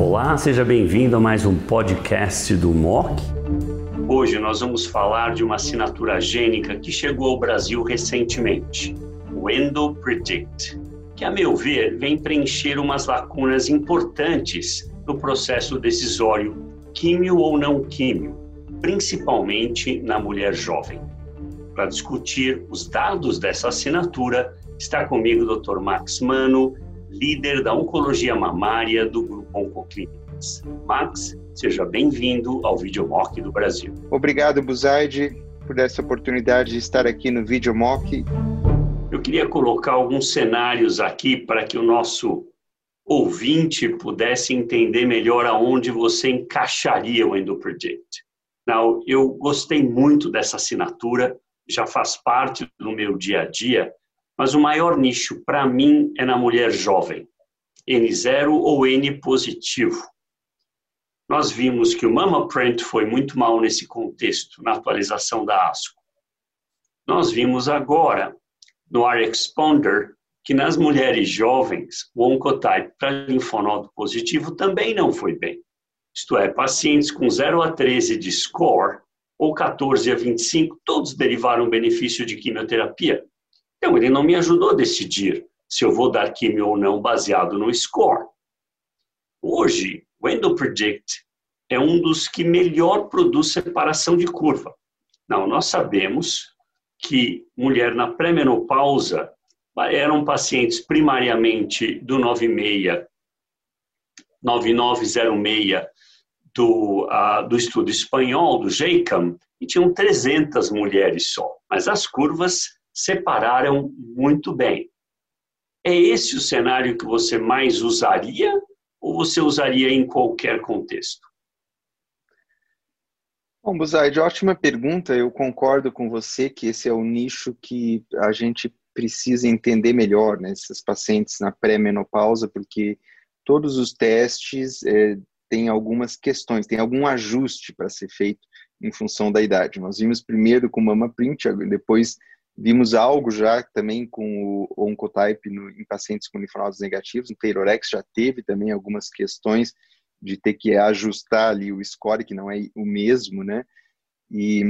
Olá, seja bem-vindo a mais um podcast do MOC. Hoje nós vamos falar de uma assinatura gênica que chegou ao Brasil recentemente, o EndoPredict, que, a meu ver, vem preencher umas lacunas importantes no processo decisório, químio ou não químio, principalmente na mulher jovem. Para discutir os dados dessa assinatura, está comigo o Dr. Max Mano, líder da oncologia mamária do Grupo Oncoclínicas. Max, seja bem-vindo ao Videomock do Brasil. Obrigado, Buzaide, por essa oportunidade de estar aqui no Videomock. Eu queria colocar alguns cenários aqui para que o nosso ouvinte pudesse entender melhor aonde você encaixaria o EndoPredict. Now, eu gostei muito dessa assinatura, já faz parte do meu dia a dia, mas o maior nicho para mim é na mulher jovem, N0 ou N positivo. Nós vimos que o Mama Print foi muito mal nesse contexto, na atualização da ASCO. Nós vimos agora, no R-Exponder, que nas mulheres jovens, o Oncotype para linfonodo positivo também não foi bem. Isto é, pacientes com 0 a 13 de score, ou 14 a 25, todos derivaram benefício de quimioterapia, então, ele não me ajudou a decidir se eu vou dar químio ou não baseado no score. Hoje, o EndoPredict é um dos que melhor produz separação de curva. Não, nós sabemos que mulher na pré-menopausa eram pacientes primariamente do 96, 9906 do, uh, do estudo espanhol, do JCAM, e tinham 300 mulheres só. Mas as curvas separaram muito bem. É esse o cenário que você mais usaria ou você usaria em qualquer contexto? Bom, Buzaide, ótima pergunta. Eu concordo com você que esse é o nicho que a gente precisa entender melhor, né? Esses pacientes na pré-menopausa, porque todos os testes é, têm algumas questões, tem algum ajuste para ser feito em função da idade. Nós vimos primeiro com Mama Print, depois Vimos algo já também com o Oncotype no, em pacientes com linfonodos negativos. O Taylorex já teve também algumas questões de ter que ajustar ali o score, que não é o mesmo, né? E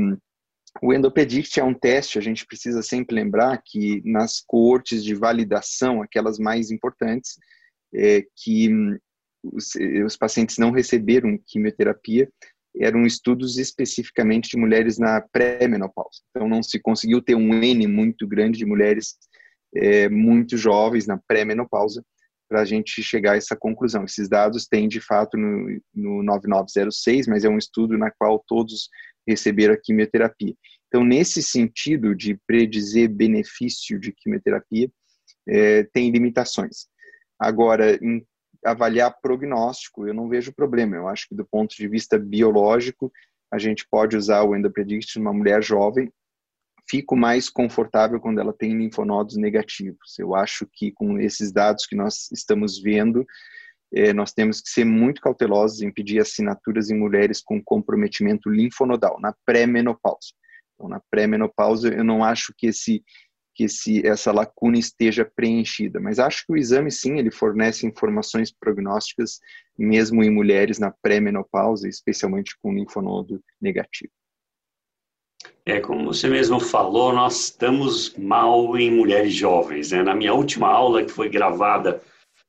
o Endopredict é um teste, a gente precisa sempre lembrar que nas coortes de validação, aquelas mais importantes, é, que os, os pacientes não receberam quimioterapia, eram estudos especificamente de mulheres na pré-menopausa. Então, não se conseguiu ter um N muito grande de mulheres é, muito jovens na pré-menopausa para a gente chegar a essa conclusão. Esses dados têm, de fato, no, no 9906, mas é um estudo na qual todos receberam a quimioterapia. Então, nesse sentido de predizer benefício de quimioterapia, é, tem limitações. Agora, em avaliar prognóstico, eu não vejo problema. Eu acho que do ponto de vista biológico, a gente pode usar o EndoPredict numa mulher jovem. Fico mais confortável quando ela tem linfonodos negativos. Eu acho que com esses dados que nós estamos vendo, eh, nós temos que ser muito cautelosos em pedir assinaturas em mulheres com comprometimento linfonodal, na pré-menopausa. Então, na pré-menopausa, eu não acho que esse que esse, essa lacuna esteja preenchida. Mas acho que o exame, sim, ele fornece informações prognósticas, mesmo em mulheres na pré-menopausa, especialmente com linfonodo negativo. É, como você mesmo falou, nós estamos mal em mulheres jovens. Né? Na minha última aula, que foi gravada,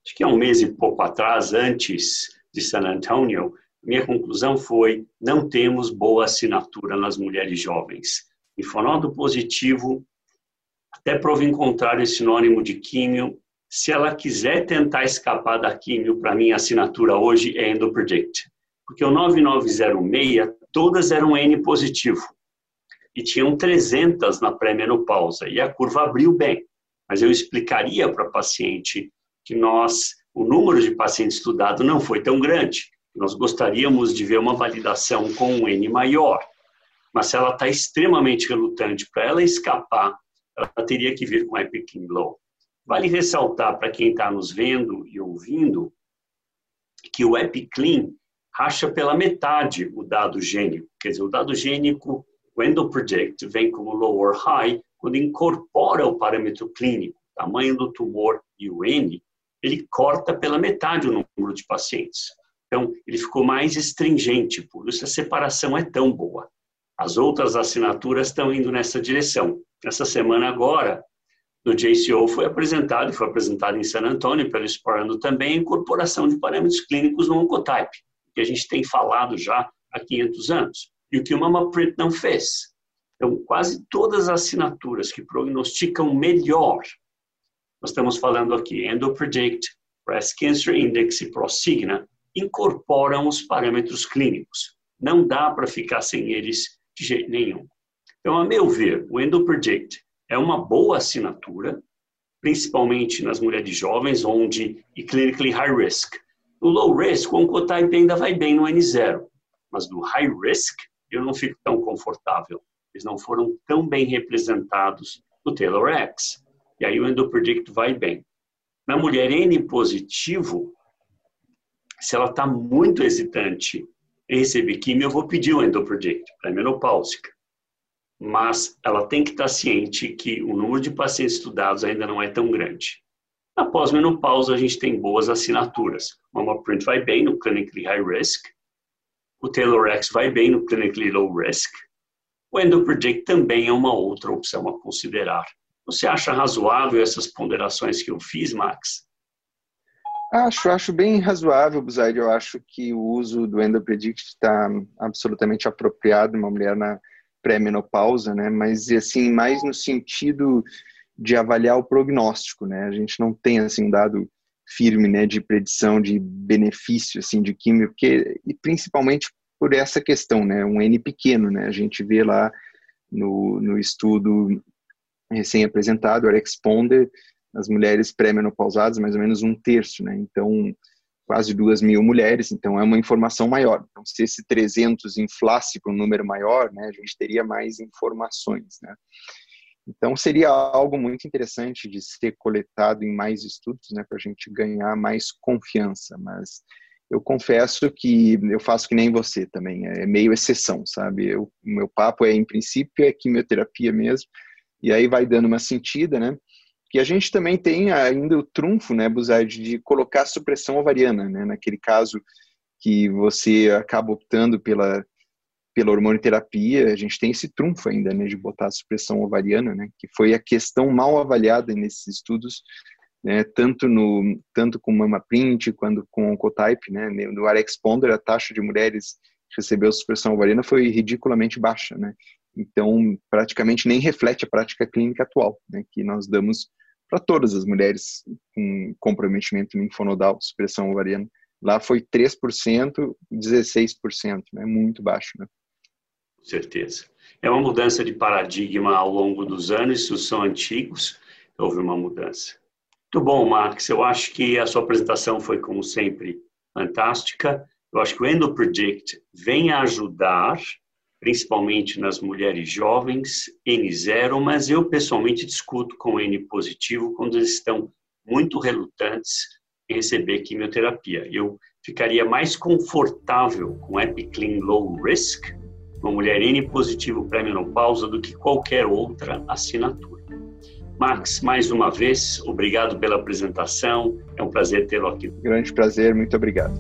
acho que há um mês e pouco atrás, antes de San Antonio, minha conclusão foi: não temos boa assinatura nas mulheres jovens. Linfonodo positivo até prova em contrário, sinônimo de químio. Se ela quiser tentar escapar da químio, para mim a assinatura hoje é EndoPredict. Porque o 9906, todas eram N positivo. E tinham 300 na pré-menopausa. E a curva abriu bem. Mas eu explicaria para a paciente que nós, o número de pacientes estudados não foi tão grande. Nós gostaríamos de ver uma validação com um N maior. Mas se ela está extremamente relutante para ela escapar ela teria que vir com Epic Low. Vale ressaltar para quem está nos vendo e ouvindo que o EpiClean racha pela metade o dado gênico. Quer dizer, o dado gênico, o EndoPredict, vem como low or high, quando incorpora o parâmetro clínico, tamanho do tumor e o N, ele corta pela metade o número de pacientes. Então, ele ficou mais estringente, por isso a separação é tão boa. As outras assinaturas estão indo nessa direção. Essa semana agora, no JCO foi apresentado, foi apresentado em San Antônio pelo Explorando também, a incorporação de parâmetros clínicos no Oncotype, que a gente tem falado já há 500 anos, e o que o MamaPrint não fez. Então, quase todas as assinaturas que prognosticam melhor, nós estamos falando aqui, EndoPredict, Breast Cancer Index e ProSigna, incorporam os parâmetros clínicos. Não dá para ficar sem eles de jeito nenhum. Então, a meu ver, o EndoPredict é uma boa assinatura, principalmente nas mulheres jovens, onde e clinically high risk. No low risk, o Oncotype ainda vai bem no N0, mas no high risk, eu não fico tão confortável. Eles não foram tão bem representados no Taylor X. E aí o EndoPredict vai bem. Na mulher N positivo, se ela está muito hesitante receber quimio, eu vou pedir o EndoPredict para menopáusica mas ela tem que estar ciente que o número de pacientes estudados ainda não é tão grande. Na pós-menopausa, a gente tem boas assinaturas. O Mamaprint vai bem no Clinically High Risk, o Taylor X vai bem no Clinically Low Risk, o EndoPredict também é uma outra opção a considerar. Você acha razoável essas ponderações que eu fiz, Max? Acho, acho bem razoável, Buzaid. Eu acho que o uso do EndoPredict está absolutamente apropriado uma mulher na pré-menopausa, né? Mas assim, mais no sentido de avaliar o prognóstico, né? A gente não tem assim um dado firme, né, de predição de benefício assim de químio, porque e principalmente por essa questão, né? Um N pequeno, né? A gente vê lá no, no estudo recém-apresentado, o Responder, as mulheres pré-menopausadas, mais ou menos um terço, né? Então, quase duas mil mulheres, então é uma informação maior. Então, se esse 300 inflasse para um número maior, né, a gente teria mais informações, né. Então, seria algo muito interessante de ser coletado em mais estudos, né, para a gente ganhar mais confiança, mas eu confesso que eu faço que nem você também, é meio exceção, sabe? O meu papo é, em princípio, é quimioterapia mesmo, e aí vai dando uma sentida, né? Que a gente também tem ainda o trunfo, né, Buzard, de colocar supressão ovariana, né, naquele caso que você acaba optando pela pela hormonoterapia, a gente tem esse trunfo ainda, né, de botar a supressão ovariana, né, que foi a questão mal avaliada nesses estudos, né, tanto no tanto com mama print quanto com oncotype, né, no Arexponder a taxa de mulheres que recebeu supressão ovariana foi ridiculamente baixa, né, então praticamente nem reflete a prática clínica atual, né, que nós damos para todas as mulheres com comprometimento linfonodal, supressão ovariana. Lá foi 3%, 16%, né? muito baixo. Né? Com certeza. É uma mudança de paradigma ao longo dos anos, isso são antigos, houve uma mudança. Muito bom, Max. Eu acho que a sua apresentação foi, como sempre, fantástica. Eu acho que o EndoPredict vem ajudar principalmente nas mulheres jovens, N0, mas eu pessoalmente discuto com N positivo quando eles estão muito relutantes em receber quimioterapia. Eu ficaria mais confortável com Epiclean Low Risk, uma mulher N positivo pré-menopausa, do que qualquer outra assinatura. Max, mais uma vez, obrigado pela apresentação. É um prazer tê-lo aqui. Grande prazer, muito obrigado.